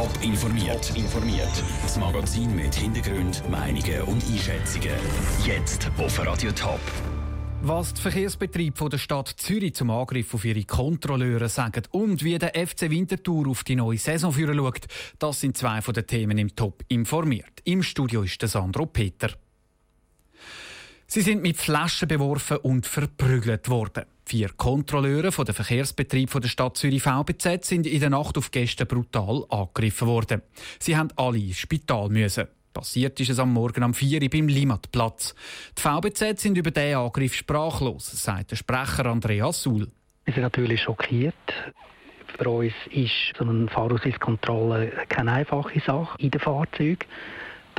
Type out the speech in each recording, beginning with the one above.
Top informiert. informiert. Das Magazin mit Hintergrund, Meinungen und Einschätzungen. Jetzt auf Radio Top. Was die Verkehrsbetriebe der Stadt Zürich zum Angriff auf ihre Kontrolleure sagen und wie der FC Winterthur auf die neue Saison führen schaut, das sind zwei von den Themen im Top informiert. Im Studio ist der Sandro Peter. Sie sind mit Flaschen beworfen und verprügelt worden. Vier Kontrolleure von der Verkehrsbetrieb der Stadt Zürich VBZ sind in der Nacht auf Gäste brutal angegriffen worden. Sie haben alle ins Spital müssen. Passiert ist es am Morgen um 4 Uhr beim Limatplatz. Die VBZ sind über diesen Angriff sprachlos, sagt der Sprecher Andreas Suhl. Wir sind natürlich schockiert. Für uns ist so eine Fahrausweiskontrolle keine einfache Sache in den Fahrzeugen.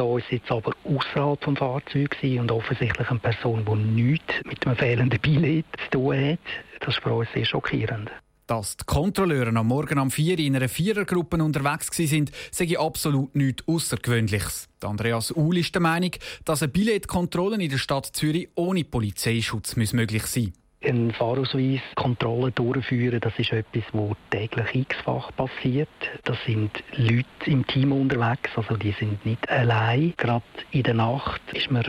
Da ist jetzt aber außerhalb des Fahrzeugs und offensichtlich eine Person, die nichts mit einem fehlenden Billett zu tun hat. Das ist für uns sehr schockierend. Dass die Kontrolleure am Morgen um 4 in einer Vierergruppe unterwegs waren, sage ich absolut nichts Außergewöhnliches. Andreas Uhl ist der Meinung, dass eine Billetkontrolle in der Stadt Zürich ohne Polizeischutz möglich sein muss. Ein Fahrausweis Kontrollen durchführen, das ist etwas, was täglich x-fach passiert. Das sind Leute im Team unterwegs, also die sind nicht allein. Gerade in der Nacht ist man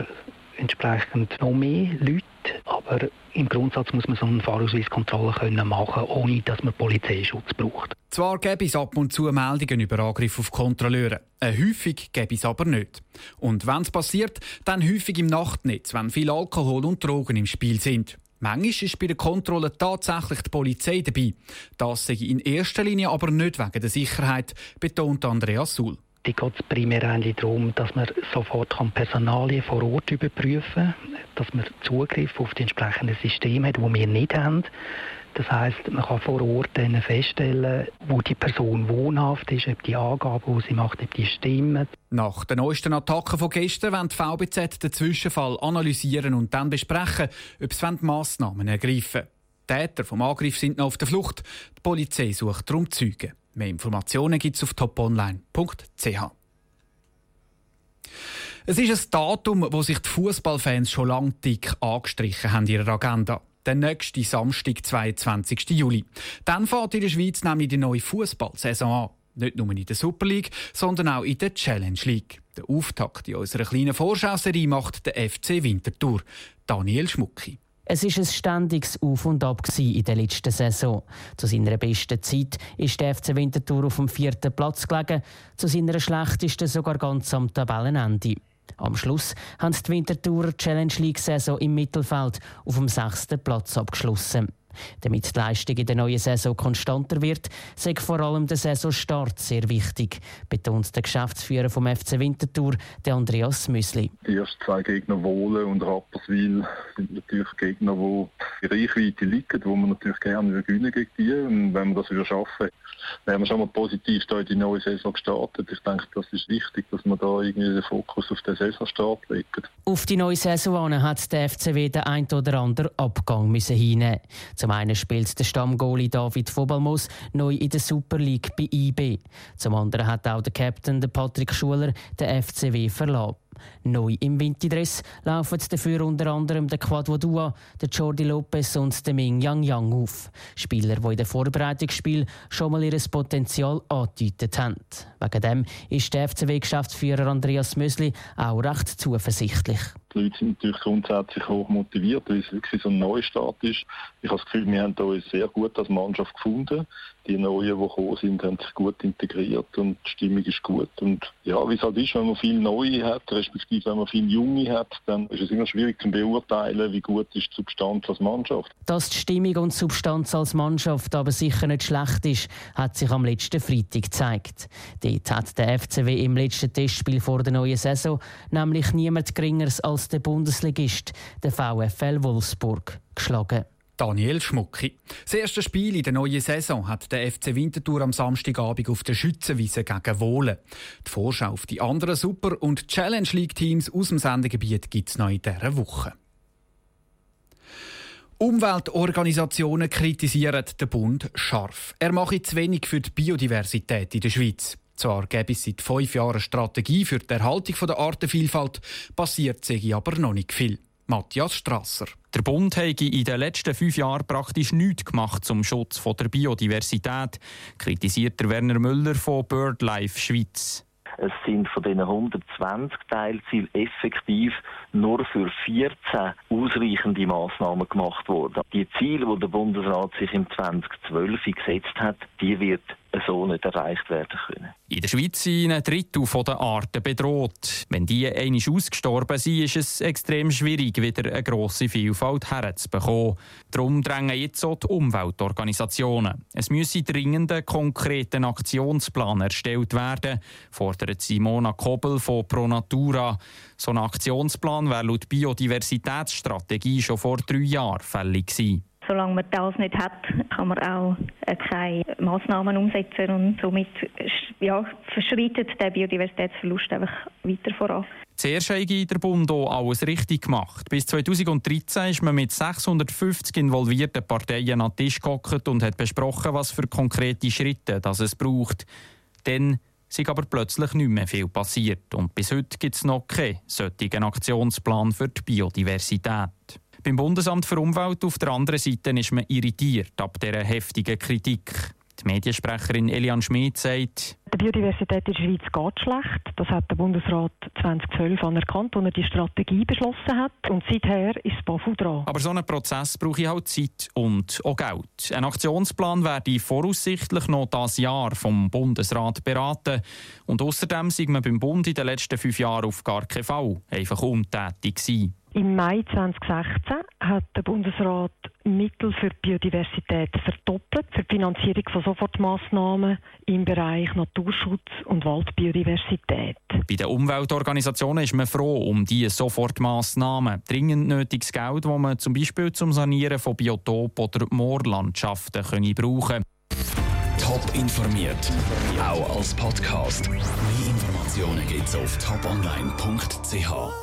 entsprechend noch mehr Leute, aber im Grundsatz muss man so eine Fahrausweiskontrolle können machen, ohne dass man Polizeischutz braucht. Zwar gäbe es ab und zu Meldungen über Angriffe auf Kontrolleure, äh, häufig gäbe es aber nicht. Und wenn es passiert, dann häufig im Nachtnetz, wenn viel Alkohol und Drogen im Spiel sind. Manchmal ist bei der Kontrolle tatsächlich die Polizei dabei. Das ich in erster Linie aber nicht wegen der Sicherheit, betont Andreas Suhl. Die geht es primär eigentlich darum, dass man sofort Personalien vor Ort überprüfen kann, dass man Zugriff auf die entsprechenden Systeme hat, die wir nicht haben. Das heißt, man kann vor Ort dann feststellen, wo die Person wohnhaft ist, ob die Angaben, die sie macht, ob die stimmen. Nach den neuesten Attacken von gestern wollen die VBZ den Zwischenfall analysieren und dann besprechen, ob sie Massnahmen ergreifen. Die Täter vom Angriff sind noch auf der Flucht. Die Polizei sucht darum Zeugen. Mehr Informationen gibt es auf toponline.ch. Es ist ein Datum, wo sich die Fußballfans schon lange dick angestrichen haben in ihrer Agenda der nächste Samstag, 22. Juli. Dann fährt in der Schweiz nämlich die neue Fußballsaison an. Nicht nur in der Super League, sondern auch in der Challenge League. Der Auftakt in unserer kleinen Vorschauserie macht der FC Winterthur. Daniel Schmucki. Es ist ein ständiges Auf und Ab in der letzten Saison. Zu seiner besten Zeit ist der FC Winterthur auf dem vierten Platz gelegen, zu seiner schlechtesten sogar ganz am Tabellenende. Am Schluss haben die Winterthur Challenge League-Saison im Mittelfeld auf dem sechsten Platz abgeschlossen. Damit die Leistung in der neuen Saison konstanter wird, sei vor allem der Saisonstart sehr wichtig, betont der Geschäftsführer vom FC Winterthur, der Andreas Müsli. Die ersten zwei Gegner Wohlen und Rapperswil sind natürlich Gegner, die in Reichweite liegen, wo man natürlich gerne gewinnen gegen die. Und wenn wir das wieder schaffen, dann haben wir schon mal positiv da in die neue Saison gestartet. Ich denke, das ist wichtig, dass man da irgendwie den Fokus auf den Saisonstart legt. Auf die neue Saison hat der FCW den ein oder anderen Abgang müssen hinnehmen. Zum einen spielt der Stammgoalie David Vobalmos neu in der Super League bei IB. Zum anderen hat auch der Captain der Patrick Schuler den FCW verlassen. Neu im Winterdress laufen dafür unter anderem der Quadwo Dua, der Jordi Lopez und der Ming Yang Yang auf. Spieler, die in den Vorbereitungsspielen schon mal ihr Potenzial angedeutet haben. Wegen dem ist der FCW-Geschäftsführer Andreas Mösli auch recht zuversichtlich. Die Leute sind natürlich grundsätzlich hoch motiviert, weil es wirklich so ein Neustart ist. Ich habe das Gefühl, wir haben uns sehr gut als Mannschaft gefunden. Die Neuen, die gekommen sind, haben sich gut integriert und die Stimmung ist gut. Und ja, wie es halt ist, wenn man viele Neue hat, respektive wenn man viele Junge hat, dann ist es immer schwierig zu beurteilen, wie gut ist die Substanz als Mannschaft. Dass die Stimmung und die Substanz als Mannschaft aber sicher nicht schlecht ist, hat sich am letzten Freitag gezeigt. Dort hat der FCW im letzten Testspiel vor der neuen Saison nämlich niemand Geringeres als der Bundesligist, der VfL Wolfsburg, geschlagen. Daniel Schmucki. Das erste Spiel in der neuen Saison hat der FC Winterthur am Samstagabend auf der Schützenwiese gegen Wohlen. Die Vorschau auf die anderen Super- und Challenge League-Teams aus dem Sendegebiet gibt es noch in dieser Woche. Umweltorganisationen kritisieren den Bund scharf. Er mache zu wenig für die Biodiversität in der Schweiz. Zwar gäbe es seit fünf Jahren eine Strategie für die Erhaltung der Artenvielfalt, passiert sich aber noch nicht viel. Matthias Strasser. Der Bund hat in den letzten fünf Jahren praktisch nichts gemacht zum Schutz der Biodiversität, kritisiert Werner Müller von BirdLife Schweiz. Es sind von diesen 120 Teilzielen effektiv nur für 14 ausreichende Maßnahmen gemacht worden. Die Ziele, die der Bundesrat sich im 2012 gesetzt hat, die wird so nicht erreicht werden können. In der Schweiz sind ein Drittel der Arten bedroht. Wenn die einmal ausgestorben sind, ist es extrem schwierig, wieder eine grosse Vielfalt herzubekommen. Darum drängen jetzt auch die Umweltorganisationen. Es müsse dringend ein konkreter Aktionsplan erstellt werden, fordert Simona Kobel von Pro Natura. So ein Aktionsplan wäre laut Biodiversitätsstrategie schon vor drei Jahren fällig gewesen. Solange man das nicht hat, kann man auch äh, keine Massnahmen umsetzen und somit ja, verschreitet der Biodiversitätsverlust einfach weiter voran. Zuerst hat der Bund auch alles richtig gemacht. Bis 2013 ist man mit 650 involvierten Parteien an den Tisch gehockt und hat besprochen, was für konkrete Schritte das es braucht. Dann ist aber plötzlich nicht mehr viel passiert und bis heute gibt es noch keinen solchen Aktionsplan für die Biodiversität. Beim Bundesamt für Umwelt auf der anderen Seite ist man irritiert ab dieser heftigen Kritik. Die Mediensprecherin Elian Schmid sagt, die Biodiversität in der Schweiz geht schlecht. Das hat der Bundesrat 2012 anerkannt, als er die Strategie beschlossen hat. Und seither ist das BAFU dran. Aber so einen Prozess brauche ich halt Zeit und auch Geld. Ein Aktionsplan werde voraussichtlich noch das Jahr vom Bundesrat beraten. Und außerdem sind wir beim Bund in den letzten fünf Jahren auf gar keinen Fall einfach untätig gewesen. Im Mai 2016 hat der Bundesrat Mittel für Biodiversität verdoppelt für die Finanzierung von Sofortmaßnahmen im Bereich Naturschutz und Waldbiodiversität. Bei den Umweltorganisationen ist man froh um diese Sofortmaßnahmen. Dringend nötiges Geld, das man zum Beispiel zum Sanieren von Biotop- oder Moorlandschaften können brauchen Top informiert, auch als Podcast. Mehr Informationen gibt es auf toponline.ch.